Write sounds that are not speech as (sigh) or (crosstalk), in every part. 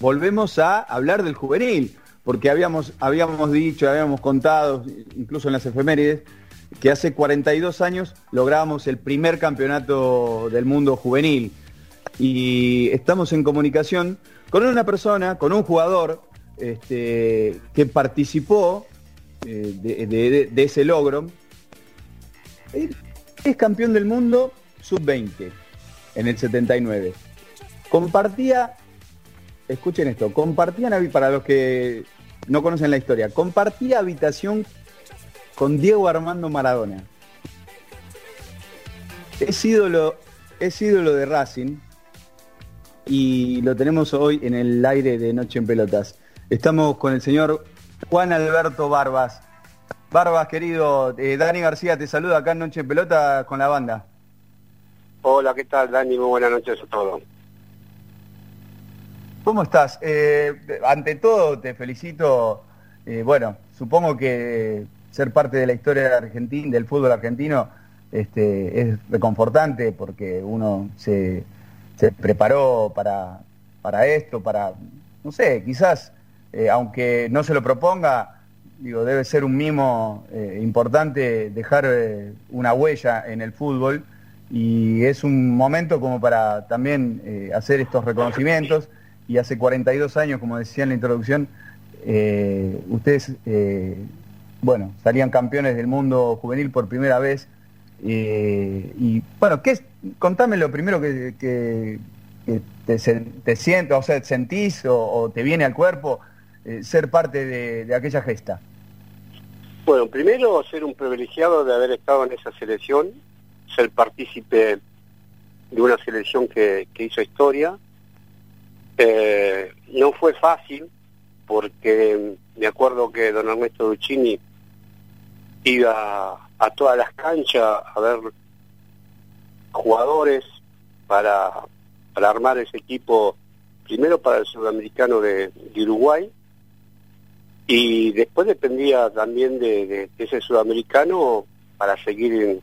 volvemos a hablar del juvenil, porque habíamos, habíamos dicho, habíamos contado, incluso en las efemérides, que hace 42 años logramos el primer campeonato del mundo juvenil. Y estamos en comunicación con una persona, con un jugador este, que participó eh, de, ese logro. es campeón del mundo sub-20 en el 79. Compartía, escuchen esto, compartían, para los que no conocen la historia, compartía habitación con Diego Armando Maradona. Es ídolo, es ídolo de Racing y lo tenemos hoy en el aire de Noche en Pelotas. Estamos con el señor Juan Alberto Barbas. Barbas, querido, eh, Dani García te saluda acá en Noche en Pelotas con la banda. Hola, ¿qué tal, Dani? Muy buenas noches a todos. ¿Cómo estás? Eh, ante todo, te felicito. Eh, bueno, supongo que ser parte de la historia Argentina, del fútbol argentino este, es reconfortante porque uno se, preparó para, para esto, para, no sé, quizás, eh, aunque no se lo proponga, digo, debe ser un mimo importante dejar una huella en el fútbol y es un momento como para también eh, hacer estos reconocimientos y hace 42 años, como decía en la introducción, eh, ustedes, eh, bueno, salían campeones del mundo juvenil por primera vez y bueno, ¿qué es? contame lo primero que, te, te siento, o sea, sentís o, te viene al cuerpo ser parte de, de aquella gesta. Bueno, primero ser un privilegiado de haber estado en esa selección ser partícipe de una selección que, hizo historia. Eh, no fue fácil porque me acuerdo que don Ernesto Duccini iba a todas las canchas a ver jugadores para, para armar ese equipo, primero para el sudamericano de, Uruguay, y después dependía también de, ese sudamericano para seguir en,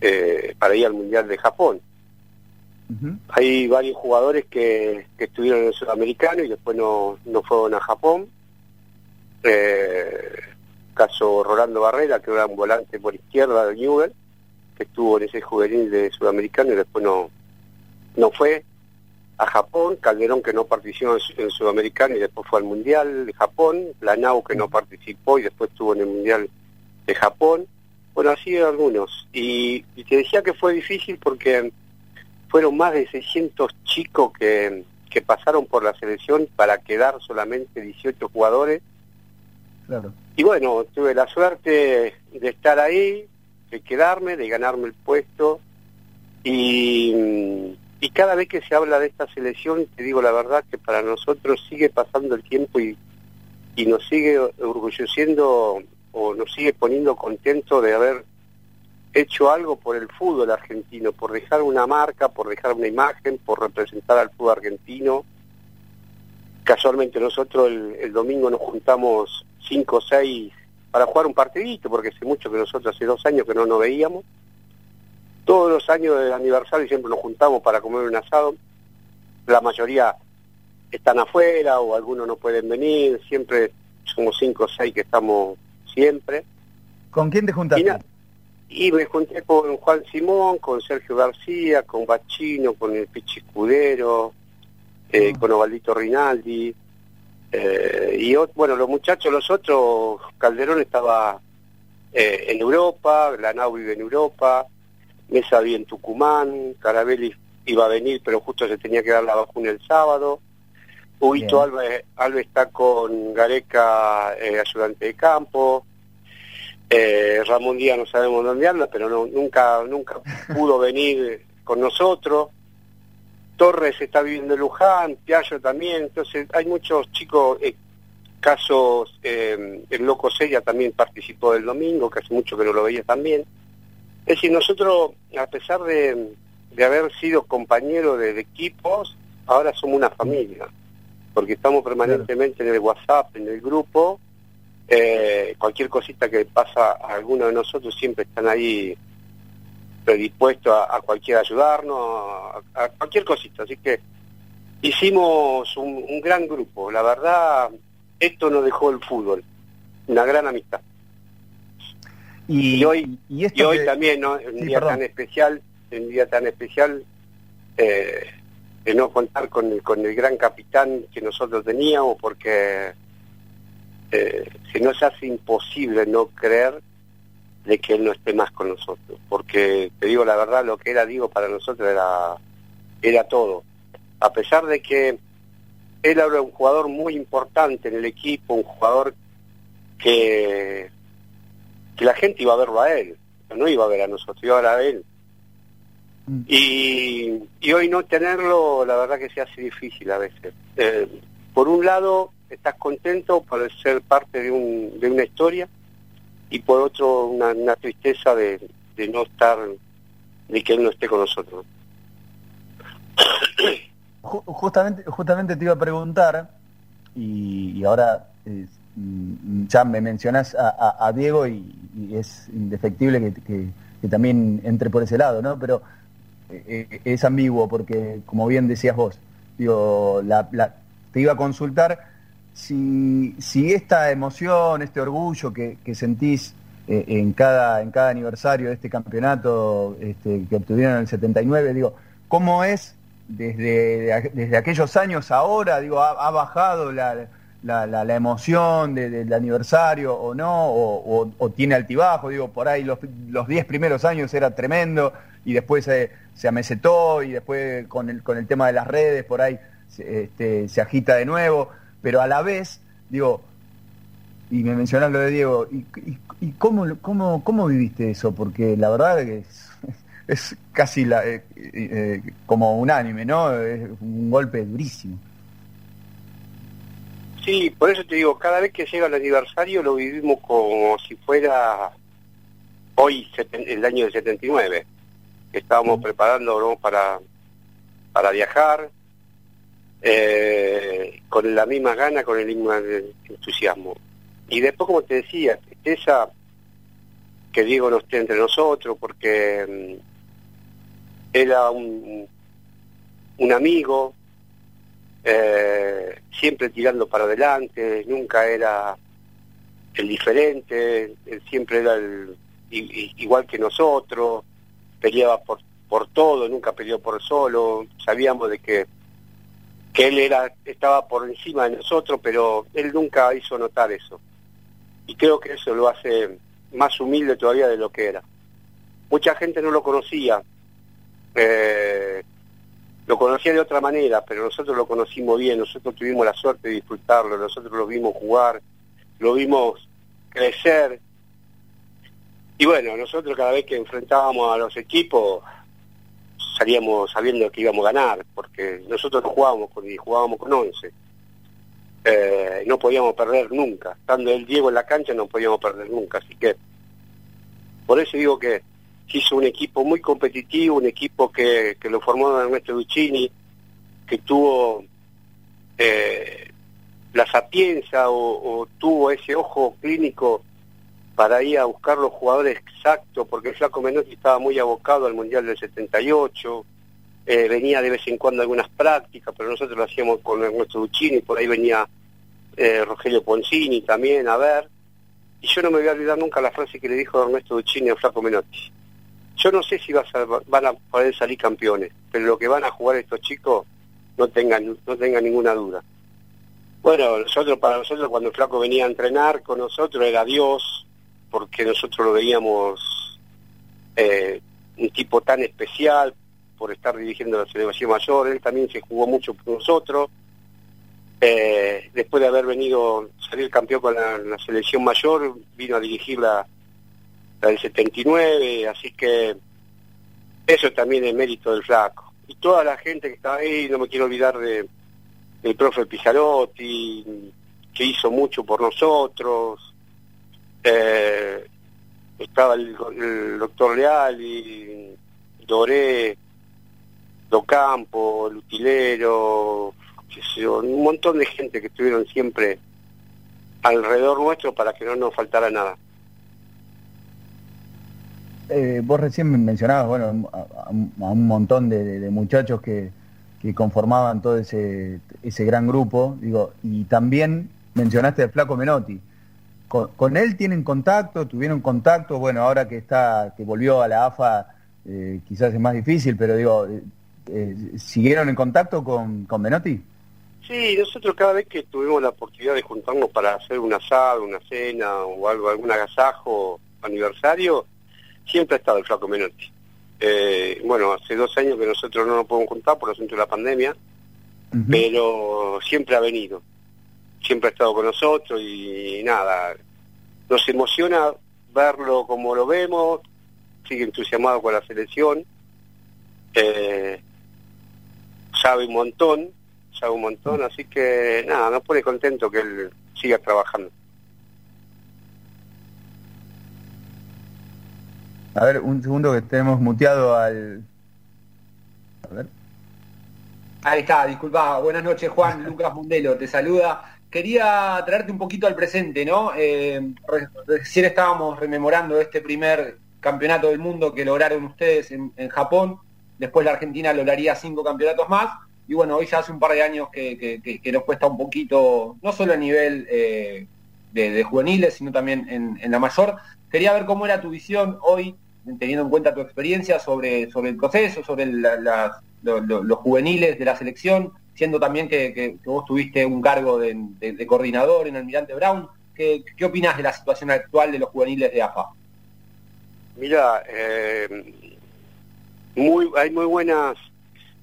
eh, para ir al Mundial de Japón. Hay varios jugadores que, estuvieron en el Sudamericano y después no, no fueron a Japón. Eh, caso Rolando Barrera, que era un volante por izquierda de Newell, que estuvo en ese juvenil de Sudamericano y después no, no fue a Japón, Calderón que no participó en el Sudamericano y después fue al Mundial de Japón, Lanau que no participó y después estuvo en el Mundial de Japón, bueno, así algunos. Y, te decía que fue difícil porque fueron más de 600 chicos que, que pasaron por la selección para quedar solamente 18 jugadores. Claro. Y bueno, tuve la suerte de estar ahí, de quedarme, de ganarme el puesto. Y, y cada vez que se habla de esta selección, te digo la verdad que para nosotros sigue pasando el tiempo y, y nos sigue orgulleciendo o nos sigue poniendo contento de haber hecho algo por el fútbol argentino, por dejar una marca, por dejar una imagen, por representar al fútbol argentino. Casualmente nosotros el, domingo nos juntamos cinco o seis para jugar un partidito, porque hace mucho que nosotros hace dos años que no nos veíamos. Todos los años del aniversario siempre nos juntamos para comer un asado. La mayoría están afuera o algunos no pueden venir, siempre somos cinco o seis que estamos siempre. ¿Con quién te juntaste? Y, me junté con Juan Simón, con Sergio García, con Bachino, con el Pichi Escudero, eh, ah. con Ovaldito Rinaldi. Eh, y bueno, los muchachos, los otros, Calderón estaba eh, en Europa, Lanau vive en Europa, Mesa vive en Tucumán, Carabelli iba a venir, pero justo se tenía que dar la vacuna el sábado. Huito Alves, está con Gareca, eh, ayudante de campo. Eh, Ramón Díaz no sabemos dónde anda, pero no, nunca, nunca pudo venir con nosotros. Torres está viviendo en Luján, Piaggio también. Entonces hay muchos chicos, eh, casos, el Loco Sella también participó del domingo, que hace mucho que no lo veía también. Es decir, nosotros, a pesar de, haber sido compañeros de equipos, ahora somos una familia porque estamos permanentemente en el WhatsApp, en el grupo, eh, cualquier cosita que pasa a alguno de nosotros siempre están ahí predispuestos a, cualquier ayudarnos, a, cualquier cosita, así que hicimos un, gran grupo. La verdad, esto nos dejó el fútbol, una gran amistad. Y, hoy, y, hoy también, ¿no? un día tan especial, un día tan especial, eh, de no contar con el, con el gran capitán que nosotros teníamos, porque eh, se nos hace imposible no creer de que él no esté más con nosotros, porque te digo la verdad, lo que era digo para nosotros era, era todo. A pesar de que él era un jugador muy importante en el equipo, un jugador que, que la gente iba a verlo a él, no iba a ver a nosotros, iba a ver a él. Mm. Y, y hoy no tenerlo, la verdad que se hace difícil a veces. Eh, por un lado, estás contento por ser parte de, un, de una historia, y por otro una, tristeza de, no estar, de que él no esté con nosotros. (coughs) Justamente, justamente te iba a preguntar, y, ahora mm, ya me mencionás a, Diego y, es indefectible que, también entre por ese lado, ¿no? Pero eh, eh, es ambiguo porque, como bien decías vos, digo, la, te iba a consultar si, si esta emoción, este orgullo que, sentís eh, en, cada, en cada aniversario de este campeonato este, que obtuvieron en el 79, digo, ¿cómo es desde, desde aquellos años ahora? Digo, ¿ha, bajado la, la, emoción del aniversario o no? O, tiene altibajo? Digo, por ahí los, los 10 primeros años era tremendo y después se, se amesetó y después con el, con el tema de las redes por ahí este, se agita de nuevo pero a la vez, digo, y me mencionas lo de Diego, ¿y, y, cómo, cómo, cómo, viviste eso? Porque la verdad que es, (laughs) casi la, eh, eh, como unánime, ¿no? Es un golpe durísimo. Sí, por eso te digo, cada vez que llega el aniversario lo vivimos como si fuera hoy, el año del 79. Estábamos preparando para, para viajar, eh, con la misma gana, con el mismo entusiasmo. Y después, como te decía, esa que Diego no esté entre nosotros, porque mm, era un, un amigo, eh, siempre tirando para adelante, nunca era el diferente, él siempre era el, igual que nosotros, peleaba por, por todo, nunca peleó por solo, sabíamos de que que él era estaba por encima de nosotros, pero él nunca hizo notar eso. Y creo que eso lo hace más humilde todavía de lo que era. Mucha gente no lo conocía, eh, lo conocía de otra manera, pero nosotros lo conocimos bien, nosotros tuvimos la suerte de disfrutarlo, nosotros lo vimos jugar, lo vimos crecer. Y bueno, nosotros cada vez que enfrentábamos a los equipos, salíamos sabiendo que íbamos a ganar, porque nosotros no jugábamos con jugábamos con 11. Eh, no podíamos perder nunca. Estando el Diego en la cancha no podíamos perder nunca. Así que por eso digo que hizo un equipo muy competitivo, un equipo que, que lo formó Ernesto Duccini, que tuvo eh, la sapiencia o, o tuvo ese ojo clínico para ir a buscar los jugadores exactos, porque Flaco Menotti estaba muy abocado al Mundial del 78, eh, venía de vez en cuando algunas prácticas, pero nosotros lo hacíamos con nuestro Duccini, por ahí venía eh, Rogelio Poncini también a ver, y yo no me voy a olvidar nunca la frase que le dijo Ernesto Duccini al Flaco Menotti. Yo no sé si a, van a poder salir campeones, pero lo que van a jugar estos chicos no tengan, no tengan ninguna duda. Bueno, nosotros para nosotros cuando Flaco venía a entrenar con nosotros era Dios, porque nosotros lo veíamos eh, un tipo tan especial por estar dirigiendo la selección mayor, él también se jugó mucho por nosotros, eh, después de haber venido, salir campeón con la, selección mayor, vino a dirigir la, la del 79, así que eso también es mérito del flaco. Y toda la gente que estaba ahí, no me quiero olvidar de del profe Pizarotti, que hizo mucho por nosotros, eh, estaba el, doctor Leal y Doré, Docampo, el utilero, un montón de gente que estuvieron siempre alrededor nuestro para que no nos faltara nada. Eh, vos recién mencionabas, bueno, a, un montón de, muchachos que, que conformaban todo ese, ese gran grupo, digo, y también mencionaste al Flaco Menotti. Con, él tienen contacto, tuvieron contacto, bueno, ahora que está, que volvió a la AFA, eh, quizás es más difícil, pero digo, eh, eh, ¿siguieron en contacto con, con Menotti? Sí, nosotros cada vez que tuvimos la oportunidad de juntarnos para hacer un asado, una cena o algo, algún agasajo, aniversario, siempre ha estado el Flaco Menotti. bueno, hace dos años que nosotros no nos podemos juntar por asunto de la pandemia, pero siempre ha venido siempre ha estado con nosotros y nada, nos emociona verlo como lo vemos, sigue entusiasmado con la selección, eh, sabe un montón, sabe un montón, así que nada, nos pone contento que él siga trabajando. A ver, un segundo que tenemos muteado al... A ver. Ahí está, disculpa. Buenas noches, Juan. Lucas Mundelo te saluda quería traerte un poquito al presente, ¿no? Eh, recién estábamos rememorando este primer campeonato del mundo que lograron ustedes en, Japón, después la Argentina lograría cinco campeonatos más, y bueno, hoy ya hace un par de años que, nos cuesta un poquito, no solo a nivel eh, de, juveniles, sino también en, la mayor. Quería ver cómo era tu visión hoy, teniendo en cuenta tu experiencia sobre, sobre el proceso, sobre los juveniles de la selección, siendo también que, vos tuviste un cargo de, coordinador en Almirante Brown. ¿Qué, ¿Qué opinas de la situación actual de los juveniles de AFA? Mira, eh, muy, hay muy buenas,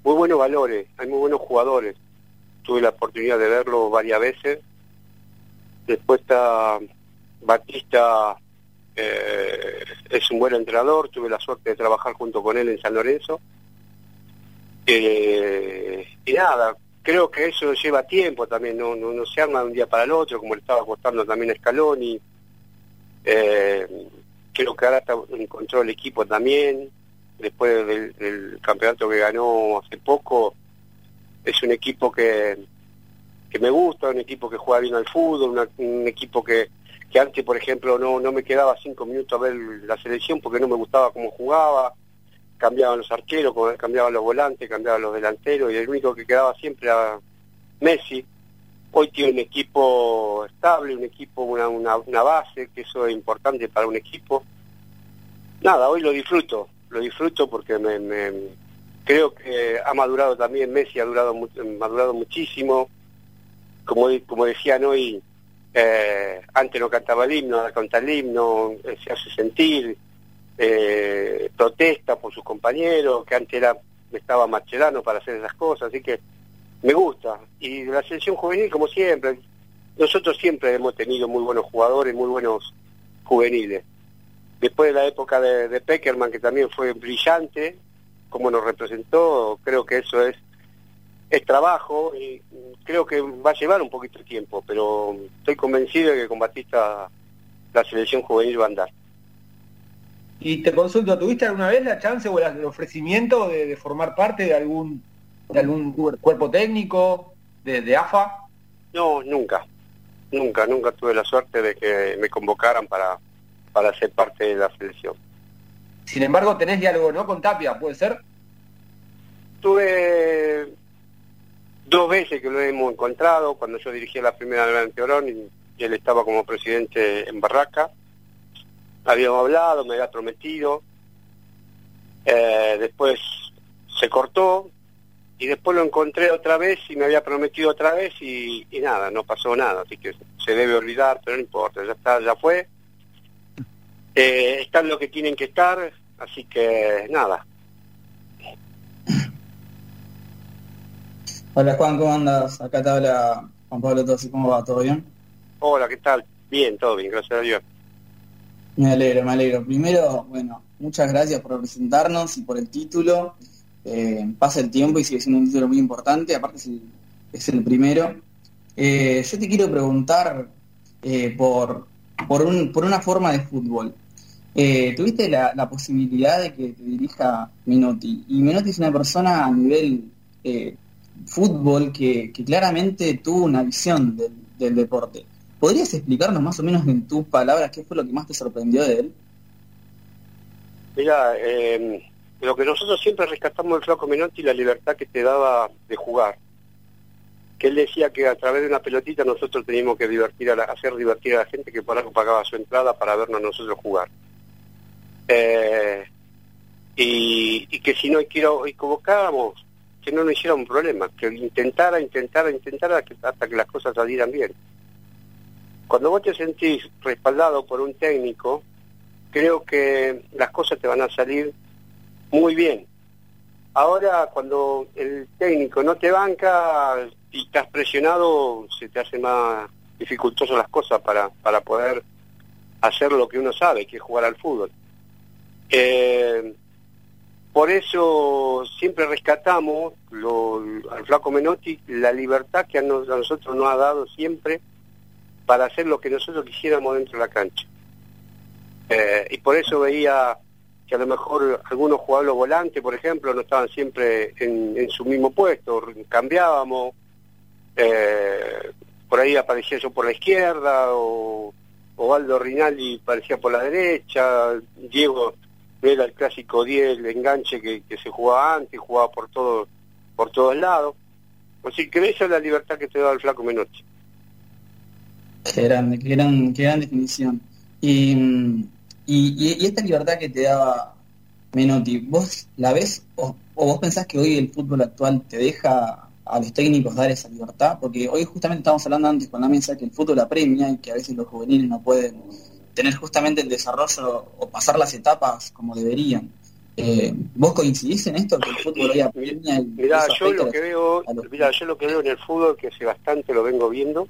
muy buenos valores, hay muy buenos jugadores. Tuve la oportunidad de verlo varias veces. Después está Batista, eh, es un buen entrenador, tuve la suerte de trabajar junto con él en San Lorenzo. Eh, y nada, creo que eso lleva tiempo también, no, no, se arma de un día para el otro, como le estaba costando también a Scaloni. Eh, creo que ahora está, encontró el equipo también, después del, campeonato que ganó hace poco, es un equipo que, que me gusta, un equipo que juega bien al fútbol, un equipo que, que antes, por ejemplo, no, no me quedaba cinco minutos a ver la selección porque no me gustaba cómo jugaba cambiaban los arqueros, cambiaban los volantes, cambiaban los delanteros, y el único que quedaba siempre era Messi. Hoy tiene un equipo estable, un equipo, una, una, base, que eso es importante para un equipo. Nada, hoy lo disfruto, lo disfruto porque me, creo que ha madurado también, Messi ha durado, madurado muchísimo. Como, como decían hoy, eh, antes no cantaba el himno, ahora canta el himno, eh, se hace sentir, eh, protesta por sus compañeros, que antes era, estaba Marcelano para hacer esas cosas, así que me gusta. Y la selección juvenil, como siempre, nosotros siempre hemos tenido muy buenos jugadores, muy buenos juveniles. Después de la época de, Peckerman, que también fue brillante, como nos representó, creo que eso es, es trabajo y creo que va a llevar un poquito de tiempo, pero estoy convencido de que con Batista la selección juvenil va a andar. Y te consulto, ¿tuviste alguna vez la chance o el ofrecimiento de, formar parte de algún de algún cuerpo técnico de, AFA? No, nunca. Nunca, nunca tuve la suerte de que me convocaran para, para ser parte de la selección. Sin embargo, tenés diálogo, ¿no? Con Tapia, ¿puede ser? Tuve dos veces que lo hemos encontrado, cuando yo dirigía la primera de Orón y él estaba como presidente en Barraca habíamos hablado, me había prometido, eh, después se cortó y después lo encontré otra vez y me había prometido otra vez y, nada, no pasó nada, así que se debe olvidar, pero no importa, ya está, ya fue. Eh, están lo que tienen que estar, así que nada. Hola Juan, ¿cómo andas? Acá te habla Juan Pablo Tosi, ¿cómo va? ¿Todo bien? Hola, ¿qué tal? Bien, todo bien, gracias a Dios. Me alegro, me alegro. Primero, bueno, muchas gracias por presentarnos y por el título. Eh, pasa el tiempo y sigue siendo un título muy importante, aparte es el, primero. Eh, yo te quiero preguntar eh, por, por, un, por una forma de fútbol. tuviste la, posibilidad de que te dirija Menotti, y Menotti es una persona a nivel fútbol que, claramente tuvo una visión del deporte. ¿Podrías explicarnos más o menos en tus palabras qué fue lo que más te sorprendió de él? Mira, em, lo que nosotros siempre rescatamos del Flaco Menotti la libertad que te daba de jugar. Que él decía que a través de una pelotita nosotros teníamos que divertir a hacer divertir a la gente que por algo pagaba su entrada para vernos nosotros jugar. Eh, y, que si no equivocábamos, que no nos hiciera un problema, que intentara, intentara, intentara hasta que las cosas salieran bien. Cuando vos te sentís respaldado por un técnico, creo que las cosas te van a salir muy bien. Ahora, cuando el técnico no te banca y estás presionado, se te hace más dificultoso las cosas para, para poder hacer lo que uno sabe, que es jugar al fútbol. Eh, por eso siempre rescatamos al flaco Menotti la libertad que a, nosotros nos ha dado siempre para hacer lo que nosotros quisiéramos dentro de la cancha. Eh, y por eso veía que a lo mejor algunos jugadores volantes, por ejemplo, no estaban siempre en, su mismo puesto, cambiábamos, eh, por ahí aparecía yo por la izquierda, o Waldo Rinaldi aparecía por la derecha, Diego era el clásico 10, el enganche que, se jugaba antes, jugaba por todo, por todos lados. Así que esa es la libertad que te da el flaco Menotti. Qué grande, qué gran, qué gran definición. Y mm, y, esta libertad que te daba Menotti, ¿vos la ves o, vos pensás que hoy el fútbol actual te deja a los técnicos dar esa libertad? Porque hoy justamente estamos hablando antes con la mesa que el fútbol apremia y que a veces los juveniles no pueden tener justamente el desarrollo o pasar las etapas como deberían. Eh, ¿Vos coincidís en esto que el fútbol hoy apremia? Mirá, yo lo que veo, yo lo que veo en el fútbol que hace bastante lo vengo viendo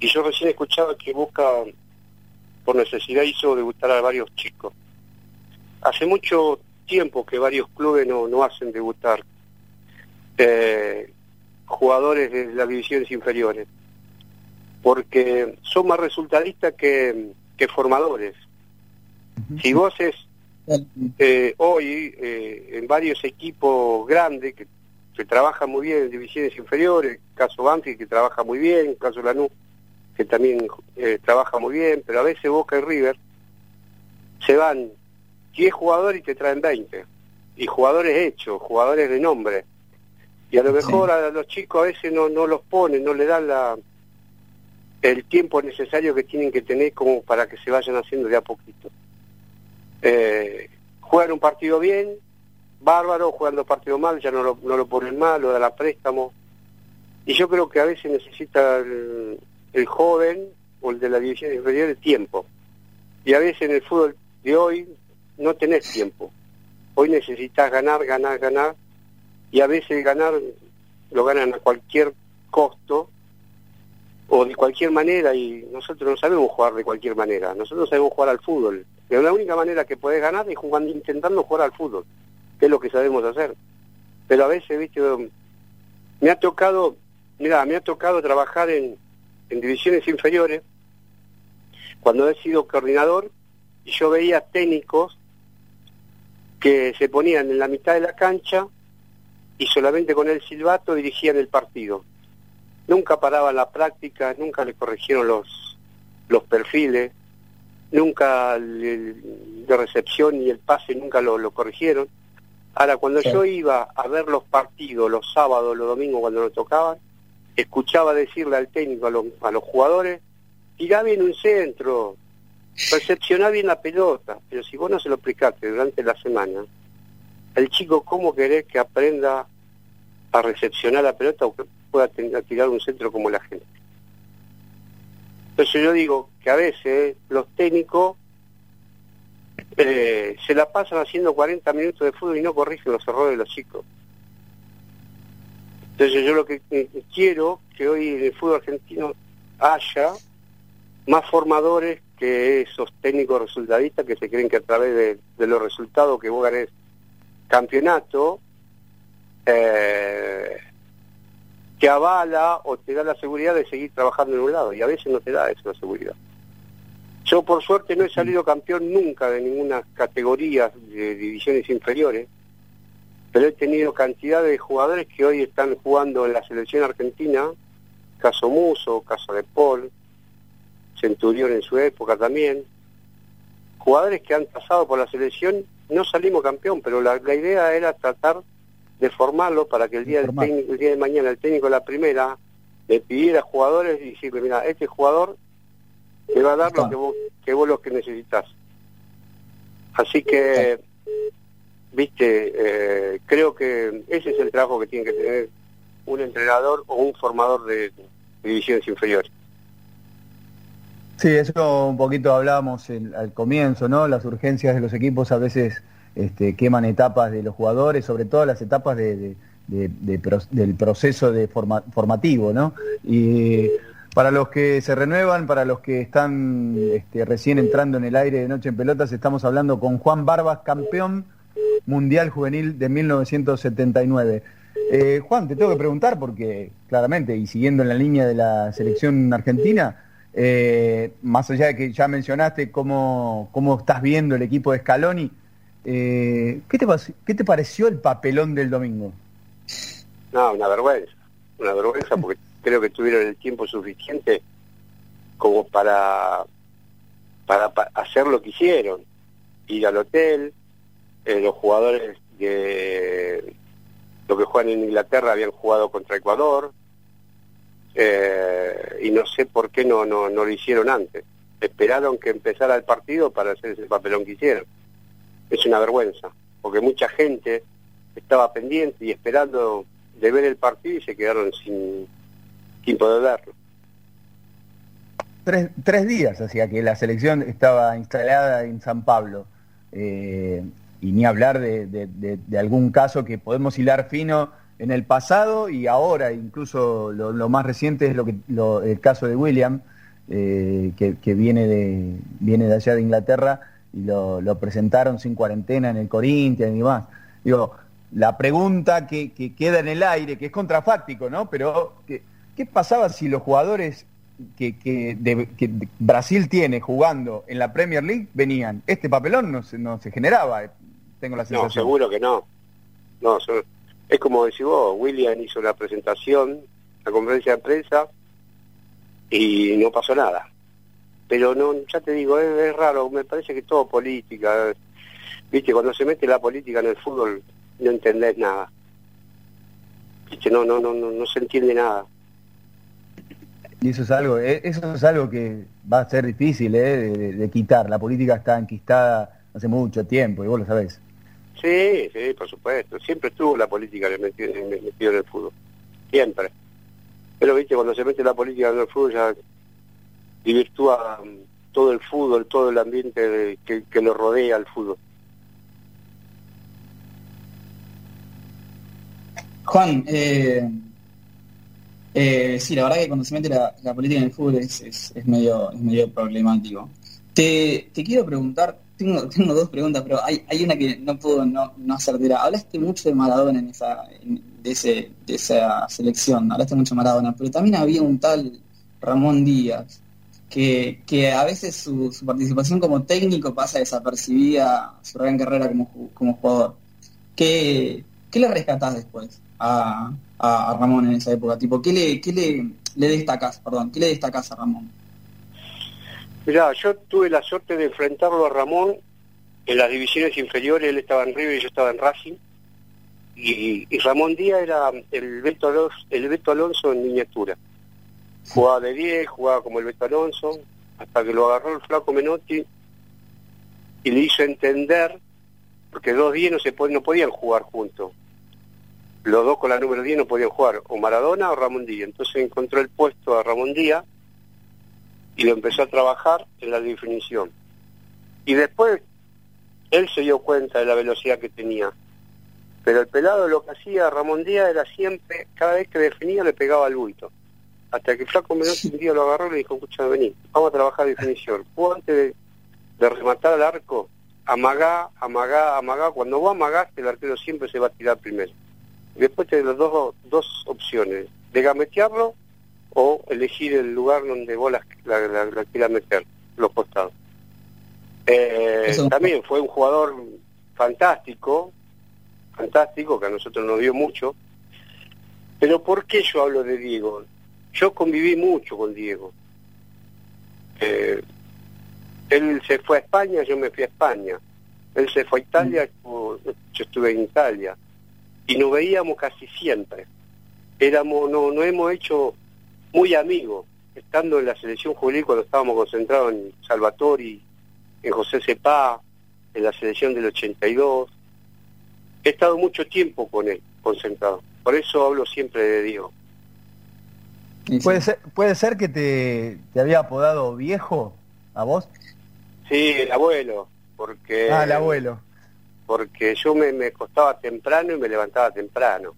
y yo recién he escuchado que busca por necesidad hizo debutar a varios chicos. Hace mucho tiempo que varios clubes no, no hacen debutar eh, jugadores de las divisiones inferiores, porque son más resultadistas que, que formadores. Si vos es eh, hoy eh, en varios equipos grandes que, que trabajan muy bien en divisiones inferiores, caso Banfield que trabaja muy bien, caso Lanús que también eh, trabaja muy bien, pero a veces Boca y River se van 10 jugadores y te traen 20. Y jugadores hechos, jugadores de nombre. Y a lo mejor a los chicos a veces no, no los ponen, no le dan la, el tiempo necesario que tienen que tener como para que se vayan haciendo de a poquito. Eh, juegan un partido bien, bárbaro, jugando partido mal, ya no lo, no lo ponen mal, lo dan a préstamo. Y yo creo que a veces necesita el joven o el de la división inferior el tiempo. Y a veces en el fútbol de hoy no tenés tiempo. Hoy necesitas ganar, ganar, ganar. Y a veces ganar lo ganan a cualquier costo o de cualquier manera y nosotros no sabemos jugar de cualquier manera. Nosotros sabemos jugar al fútbol. Pero la única manera que puedes ganar es jugando, intentando jugar al fútbol, que es lo que sabemos hacer. Pero a veces, viste, me ha tocado, mira, me ha tocado trabajar en, en divisiones inferiores, cuando he sido coordinador, y yo veía técnicos que se ponían en la mitad de la cancha y solamente con el silbato dirigían el partido. Nunca paraban la práctica, nunca le corrigieron los, los perfiles, nunca el, de recepción y el pase nunca lo, lo corrigieron. Ahora, cuando yo iba a ver los partidos los sábados, los domingos, cuando nos tocaban, escuchaba decirle al técnico, a los, a los jugadores, tirá bien un centro, recepcioná bien la pelota, pero si vos no se lo explicaste durante la semana, el chico, ¿cómo querés que aprenda a recepcionar la pelota o que pueda tirar un centro como la gente? Entonces yo digo que a veces los técnicos eh, se la pasan haciendo 40 minutos de fútbol y no corrigen los errores de los chicos. Entonces yo lo que quiero que hoy en el fútbol argentino haya más formadores que esos técnicos resultadistas que se creen que a través de, los resultados que vos ganés campeonato, eh, te avala o te da la seguridad de seguir trabajando en un lado, y a veces no te da esa seguridad. Yo por suerte no he salido campeón nunca de ninguna categoría de divisiones inferiores, pero he tenido cantidad de jugadores que hoy están jugando en la selección argentina, caso Muso, caso de Paul, Centurión en su época también, jugadores que han pasado por la selección no salimos campeón, pero la, idea era tratar de formarlo para que el día, del el día de mañana el técnico de la primera le pidiera a jugadores y decirle, mira, este jugador te va a dar lo que vos, que vos lo que necesitas. Así que, viste, eh, creo que ese es el trabajo que tiene que tener un entrenador o un formador de divisiones inferiores. Sí, eso un poquito hablábamos al comienzo, ¿no? Las urgencias de los equipos a veces este, queman etapas de los jugadores, sobre todo las etapas del proceso de formativo, ¿no? Y para los que se renuevan, para los que están este, recién entrando en el aire de Noche en Pelotas, estamos hablando con Juan Barbas, campeón mundial juvenil de 1979. Eh, Juan, te tengo que preguntar porque claramente, y siguiendo en la línea de la selección argentina, eh, más allá de que ya mencionaste cómo, cómo estás viendo el equipo de Scaloni, eh, ¿qué, te, ¿qué te pareció el papelón del domingo? No, una vergüenza, una vergüenza porque (laughs) creo que tuvieron el tiempo suficiente como para, para, hacer lo que hicieron, ir al hotel, eh, los jugadores de lo que juegan en Inglaterra habían jugado contra Ecuador, eh, y no sé por qué no, no, no lo hicieron antes. Esperaron que empezara el partido para hacer ese papelón que hicieron. Es una vergüenza, porque mucha gente estaba pendiente y esperando de ver el partido y se quedaron sin, sin poder verlo. Tres, tres días hacía que la selección estaba instalada en San Pablo. Eh, y ni hablar de, de, algún caso que podemos hilar fino en el pasado y ahora, incluso lo, más reciente es lo que, el caso de William, eh, que, viene, de, viene de allá de Inglaterra y lo, presentaron sin cuarentena en el Corinthians y demás. Digo, la pregunta que, queda en el aire, que es contrafáctico, ¿no? Pero, ¿qué, qué pasaba si los jugadores que, que, Brasil tiene jugando en la Premier League venían? Este papelón no se, no se generaba, tengo la sensación. No, seguro que no. No, es como decís vos, William hizo la presentación, la conferencia de prensa, y no pasó nada. Pero no, ya te digo, es, raro, me parece que todo política. Viste, cuando se mete la política en el fútbol, no entendés nada. Viste, no, no, no, no, no se entiende nada. Y eso es algo, eh, eso es algo que va a ser difícil eh, de, de quitar. La política está enquistada hace mucho tiempo, y vos lo sabés. Sí, sí, por supuesto. Siempre estuvo la política metido, en el fútbol. Siempre. Pero, viste, cuando se mete la política en el fútbol ya divirtúa mm, todo el fútbol, todo el ambiente que, lo rodea al fútbol. Juan, eh, eh, sí, la verdad que cuando se mete la, política en el fútbol es, es, medio, es medio problemático. Te, te quiero preguntar, tengo, tengo dos preguntas, pero hay, hay una que no puedo no, no acertar. Hablaste mucho de Maradona en esa, de, ese, de esa selección, hablaste mucho de Maradona, pero también había un tal Ramón Díaz, que, que a veces su, participación como técnico pasa desapercibida su gran carrera como, como jugador. ¿Qué, ¿Qué le rescatás después a, a, Ramón en esa época? Tipo, ¿qué le, qué le, le destacás, perdón, qué le destacás a Ramón? Mirá, yo tuve la suerte de enfrentarlo a Ramón en las divisiones inferiores, él estaba en River y yo estaba en Racing, y, Ramón Díaz era el Beto, Alonso, el Beto Alonso en miniatura. Jugaba de 10, jugaba como el Beto Alonso, hasta que lo agarró el flaco Menotti y le hizo entender, porque dos 10 no, se no podían jugar juntos. Los dos con la número 10 no podían jugar, o Maradona o Ramón Díaz. Entonces encontró el puesto a Ramón Díaz y lo empezó a trabajar en la definición. Y después él se dio cuenta de la velocidad que tenía. Pero el pelado lo que hacía Ramón Díaz era siempre, cada vez que definía le pegaba al bulto. Hasta que Flaco Menos un día lo agarró y le dijo, escucha, vení, vamos a trabajar definición. Vos antes de, rematar al arco, amagá, amagá, amagá. Cuando vos amagaste, el arquero siempre se va a tirar primero. Después tenés dos, dos opciones, de gametearlo o elegir el lugar donde vos la, la, quieras meter, los costados. Eh, también fue un jugador fantástico, fantástico, que a nosotros nos dio mucho. Pero ¿por qué yo hablo de Diego? Yo conviví mucho con Diego. Eh, él se fue a España, yo me fui a España. Él se fue a Italia, yo estuve en Italia, y nos veíamos casi siempre. Éramos, no, no hemos hecho muy amigos, estando en la selección juvenil cuando estábamos concentrados en Salvatori, en José Cepá, en la selección del 82. He estado mucho tiempo con él, concentrado. Por eso hablo siempre de Dios. ¿Puede ser, ¿Puede ser que te, te había apodado viejo a vos? Sí, el abuelo, porque... Ah, el abuelo. Porque yo me, me acostaba temprano y me levantaba temprano.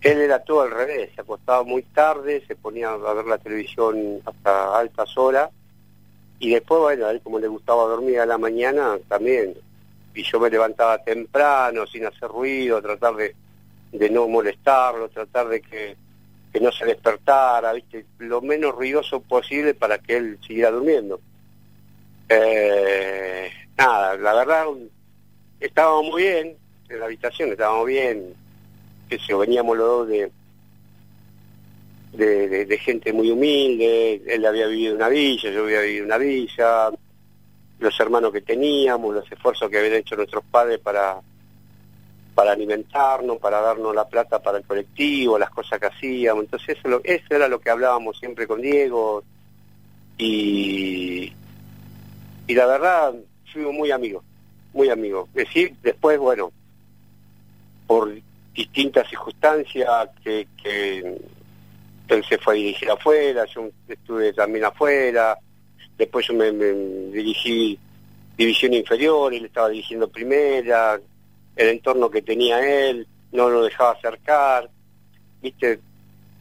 Él era todo al revés, se acostaba muy tarde, se ponía a ver la televisión hasta altas horas y después, bueno, a él como le gustaba dormir a la mañana también. Y yo me levantaba temprano, sin hacer ruido, tratar de, de no molestarlo, tratar de que, que no se despertara, ¿viste? Lo menos ruidoso posible para que él siguiera durmiendo. Eh, nada, la verdad, estábamos muy bien en la habitación, estábamos bien, que se veníamos los dos de, de, gente muy humilde, él había vivido una villa, yo había vivido una villa, los hermanos que teníamos, los esfuerzos que habían hecho nuestros padres para para alimentarnos, para darnos la plata para el colectivo, las cosas que hacíamos. Entonces eso, eso era lo que hablábamos siempre con Diego y, y la verdad fuimos muy amigos, muy amigos. Es decir, después, bueno, por distintas circunstancias que, que él se fue a dirigir afuera, yo estuve también afuera, después yo me, dirigí división inferior, él estaba dirigiendo primera, el entorno que tenía él, no lo dejaba acercar, viste,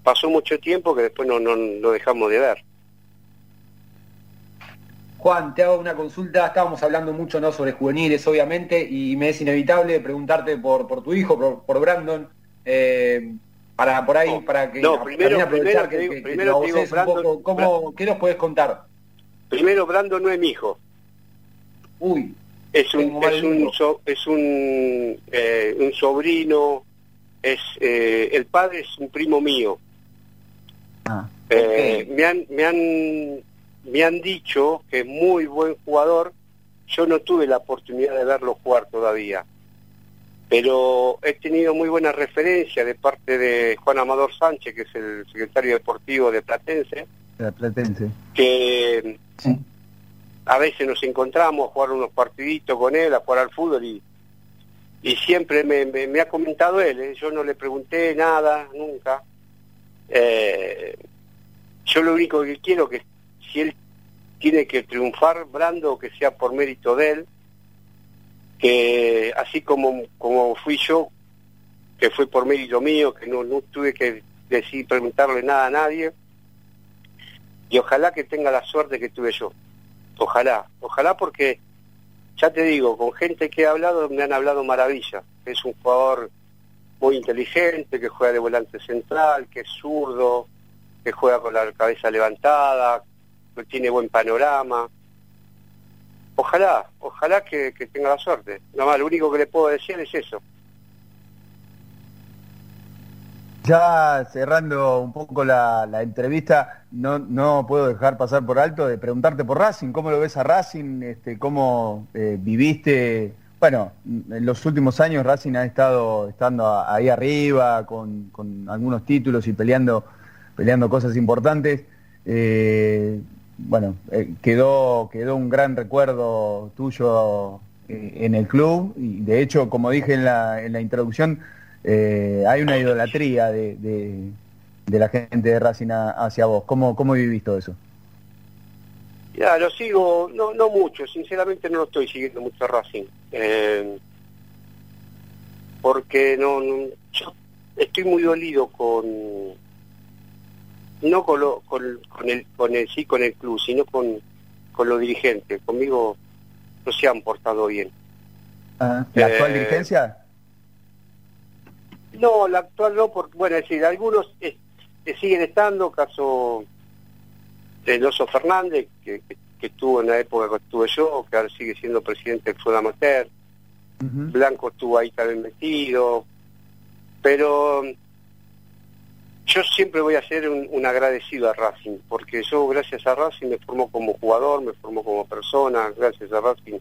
pasó mucho tiempo que después no, no lo dejamos de ver. Juan, te hago una consulta, estábamos hablando mucho ¿no? sobre juveniles, obviamente, y me es inevitable preguntarte por, por tu hijo, por, Brandon, eh, para por ahí, para que no, primero, aprovechar que, primero digo, Brandon, ¿cómo, ¿qué nos puedes contar? Primero, Brandon no es mi hijo. Uy, es un es un, es un, eh, un sobrino es eh, el padre es un primo mío ah, eh, me han me han me han dicho que es muy buen jugador. Yo no tuve la oportunidad de verlo jugar todavía. Pero he tenido muy buena referencia de parte de Juan Amador Sánchez que es el secretario deportivo de Platense. De Platense. Que a veces nos encontramos a jugar unos partiditos con él, a jugar al fútbol y, y siempre me, me, ha comentado él, ¿eh? yo no le pregunté nada, nunca. Eh, yo lo único que quiero que si él tiene que triunfar, Brando, que sea por mérito de él, que así como, como fui yo, que fue por mérito mío, que no, no tuve que decir, preguntarle nada a nadie, y ojalá que tenga la suerte que tuve yo. Ojalá, ojalá porque, ya te digo, con gente que he hablado me han hablado maravilla. Es un jugador muy inteligente, que juega de volante central, que es zurdo, que juega con la cabeza levantada, tiene buen panorama. Ojalá, ojalá que, que tenga la suerte. Nada más, lo único que le puedo decir es eso. Ya cerrando un poco la, entrevista, no, no puedo dejar pasar por alto de preguntarte por Racing, ¿cómo lo ves a Racing? Este, ¿Cómo eh, viviste? Bueno, en los últimos años Racing ha estado estando ahí arriba con, algunos títulos y peleando, peleando cosas importantes. Eh, bueno, eh, quedó, quedó un gran recuerdo tuyo en el club y de hecho, como dije en la, en la introducción, eh, hay una idolatría de, de, la gente de Racing hacia vos. ¿Cómo, cómo vivís todo eso? Ya, lo sigo, no, no mucho, sinceramente no lo estoy siguiendo mucho a Racing. Eh, porque no, yo estoy muy dolido con no con, lo, con, con, el con el sí con el club sino con, con los dirigentes. Conmigo no se han portado bien. Ah, la actual eh, dirigencia no, la actual no, porque, bueno, es decir, algunos eh, siguen estando, caso de Loso Fernández, que, estuvo en la época que estuve yo, que ahora sigue siendo presidente del Fútbol Amateur, Blanco estuvo ahí también metido, pero yo siempre voy a ser un, agradecido a Racing, porque yo gracias a Racing me formó como jugador, me formó como persona, gracias a Racing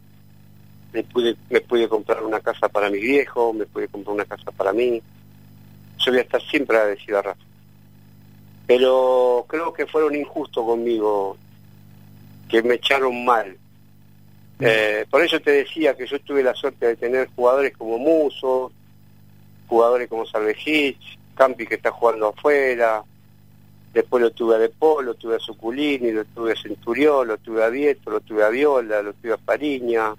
me pude, me pude comprar una casa para mi viejo, me pude comprar una casa para mí. Yo voy a estar siempre agradecido a Rafa. Pero creo que fueron injustos conmigo, que me echaron mal. Eh, por eso te decía que yo tuve la suerte de tener jugadores como Muso, jugadores como Salvejich, Campi que está jugando afuera, después lo tuve a De lo tuve a Suculini, lo tuve a Centurión, lo tuve a Vieto, lo tuve a Viola, lo tuve a Fariña.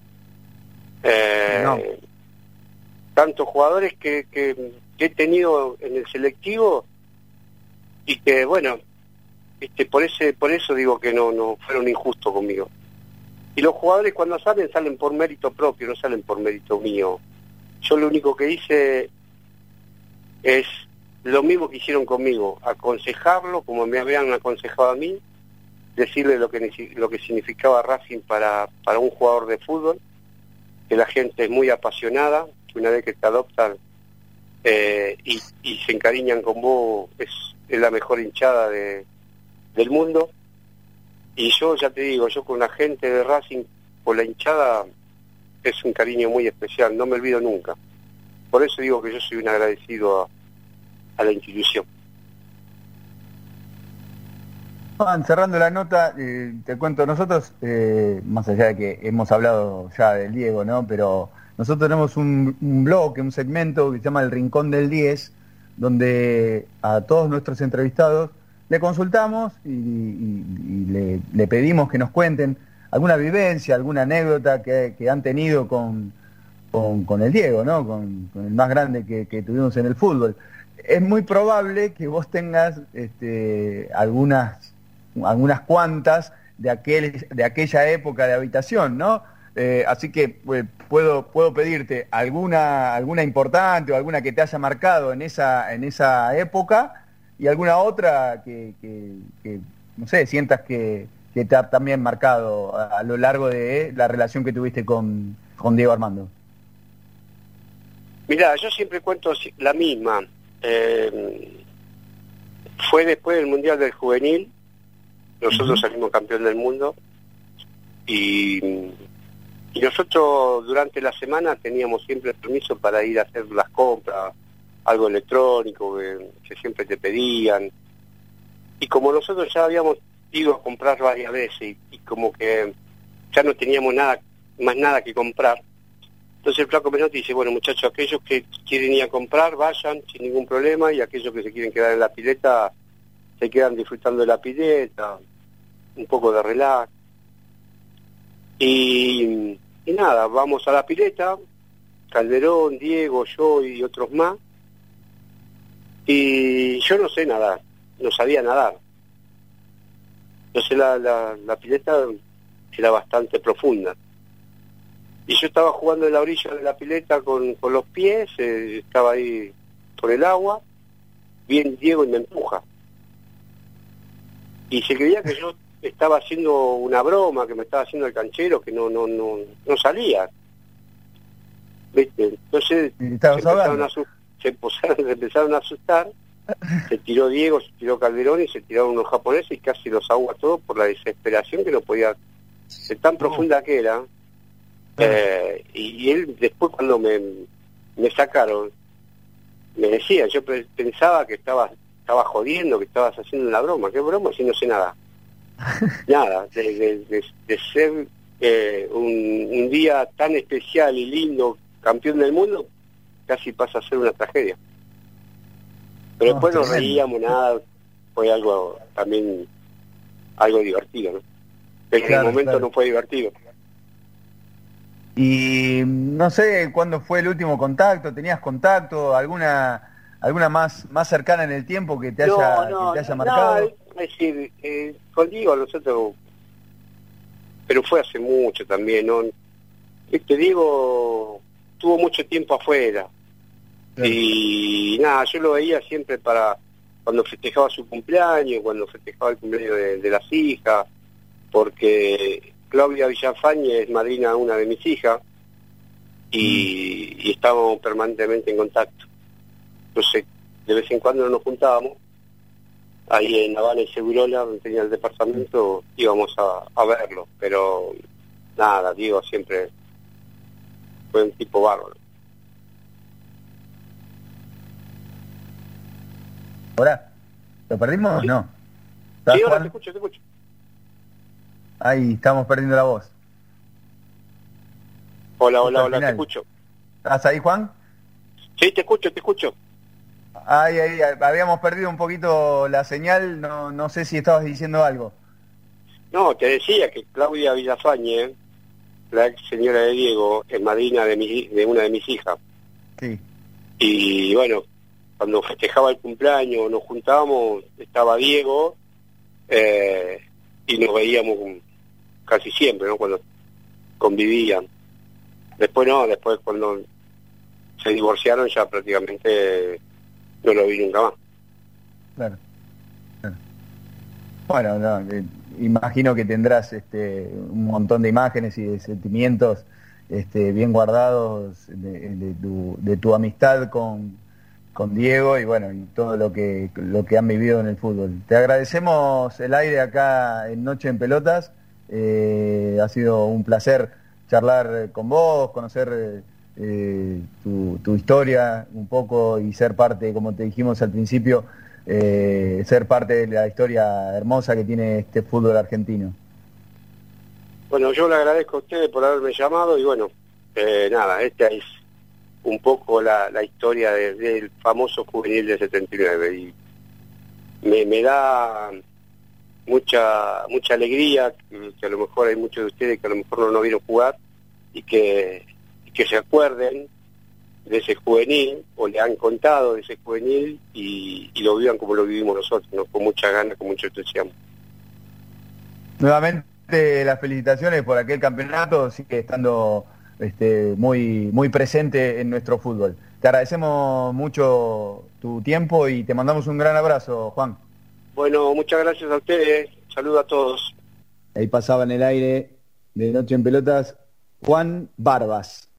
Eh, Tantos jugadores que, que, he tenido en el selectivo y que, bueno, este, por, ese, por eso digo que no, no fueron injustos conmigo. Y los jugadores cuando salen, salen por mérito propio, no salen por mérito mío. Yo lo único que hice es lo mismo que hicieron conmigo, aconsejarlo como me habían aconsejado a mí, decirle lo que, lo que significaba Racing para, para un jugador de fútbol, que la gente es muy apasionada, que una vez que te adoptan eh, y, y, se encariñan con vos, es, es la mejor hinchada de, del mundo y yo ya te digo, yo con la gente de Racing, por la hinchada, es un cariño muy especial, no me olvido nunca. Por eso digo que yo soy un agradecido a, la institución. Juan, cerrando la nota, eh, te cuento, nosotros, eh, más allá de que hemos hablado ya del Diego, ¿no? Pero nosotros tenemos un, un blog, un segmento que se llama El Rincón del 10, donde a todos nuestros entrevistados le consultamos y, le, pedimos que nos cuenten alguna vivencia, alguna anécdota que, han tenido con, con, el Diego, ¿no? Con, el más grande que, tuvimos en el fútbol. Es muy probable que vos tengas este, algunas, algunas cuantas de, aquel, de aquella época de habitación, ¿no? Eh, así que pues, puedo, puedo pedirte alguna, alguna importante o alguna que te haya marcado en esa, en esa época y alguna otra que, no sé, sientas que, te ha también marcado a, lo largo de la relación que tuviste con, con Diego Armando. Mira, yo siempre cuento la misma. Eh, fue después del Mundial del Juvenil, nosotros salimos campeón del mundo. Y, y nosotros durante la semana teníamos siempre permiso para ir a hacer las compras, algo electrónico que, siempre te pedían. Y como nosotros ya habíamos ido a comprar varias veces y, como que ya no teníamos nada más nada que comprar, entonces el flaco Menotti dice, bueno muchachos, aquellos que quieren ir a comprar, vayan sin ningún problema, y aquellos que se quieren quedar en la pileta, se quedan disfrutando de la pileta, un poco de relax. Y, nada, vamos a la pileta, Calderón, Diego, yo y otros más, y yo no sé nadar, no sabía nadar. Entonces la, la, pileta era bastante profunda. Y yo estaba jugando en la orilla de la pileta con, con los pies, eh, estaba ahí por el agua, bien Diego y me empuja. Y se creía que yo estaba haciendo una broma, que me estaba haciendo el canchero, que no, no, no, no salía. ¿Viste? Entonces (laughs) se empezaron, a asustar, se tiró Diego, se tiró Calderón y se tiraron unos japoneses y casi los agua todos por la desesperación que no podía ser tan profunda que era. Eh, y, él después cuando me, me sacaron, me decía, yo pensaba que estaba estaba jodiendo, que estabas haciendo una broma. ¿Qué broma si no sé nada? (laughs) nada, de, de, ser eh, un, un día tan especial y lindo, campeón del mundo, casi pasa a ser una tragedia. Pero después no reíamos nada, fue algo también algo divertido, ¿no? en el momento no fue divertido. Y no sé cuándo fue el último contacto, ¿tenías contacto? ¿Alguna alguna más más cercana en el tiempo que te haya, te haya marcado? es decir, eh, contigo nosotros, pero fue hace mucho también, ¿no? Te digo, tuvo mucho tiempo afuera, y nada, yo lo veía siempre para cuando festejaba su cumpleaños, cuando festejaba el cumpleaños de, las hijas, porque Claudia Villafañe es madrina de una de mis hijas y, mm. y estábamos permanentemente en contacto. Entonces, de vez en cuando nos juntábamos, ahí en Habana y Segurola, donde tenía el departamento, íbamos a, a verlo, pero nada, digo, siempre fue un tipo bárbaro. ¿Ahora? ¿Lo perdimos? Sí. No. Sí, ahora te escucho, te escucho. Ahí estamos perdiendo la voz. Hola, hola, hola, te escucho. ¿Estás ahí, Juan? Sí, te escucho, te escucho. Ahí, ahí, habíamos perdido un poquito la señal, no, no sé si estabas diciendo algo. No, te decía que Claudia Villafañe, la ex señora de Diego, es madrina de, mi, de una de mis hijas. Sí, Y bueno, cuando festejaba el cumpleaños, nos juntábamos, estaba Diego, eh, y nos veíamos casi siempre, ¿no? Cuando convivían. Después no, después cuando se divorciaron ya prácticamente no lo vi nunca más. claro. claro. Bueno, no, eh, imagino que tendrás este, un montón de imágenes y de sentimientos este, bien guardados de, de tu, de tu amistad con, con Diego y bueno, y todo lo que, lo que han vivido en el fútbol. Te agradecemos el aire acá en Noche en Pelotas. Eh, ha sido un placer charlar eh, con vos, conocer eh, eh, tu, tu historia un poco y ser parte, como te dijimos al principio, eh, ser parte de la historia hermosa que tiene este fútbol argentino. Bueno, yo le agradezco a ustedes por haberme llamado y bueno, nada, esta es un poco la, la historia de- del famoso juvenil del 79 y me, me da mucha mucha alegría que, a lo mejor hay muchos de ustedes que a lo mejor no nos vieron jugar y que, que se acuerden de ese juvenil o le han contado de ese juvenil y, y lo vivan como lo vivimos nosotros, ¿no? con mucha ganas, con mucho entusiasmo. Nuevamente las felicitaciones por aquel campeonato, sigue estando este, muy, muy presente en nuestro fútbol. Te agradecemos mucho tu tiempo y te mandamos un gran abrazo, Juan. Bueno, muchas gracias a ustedes, saludos a todos. Ahí pasaba en el aire de Noche en Pelotas Juan Barbas.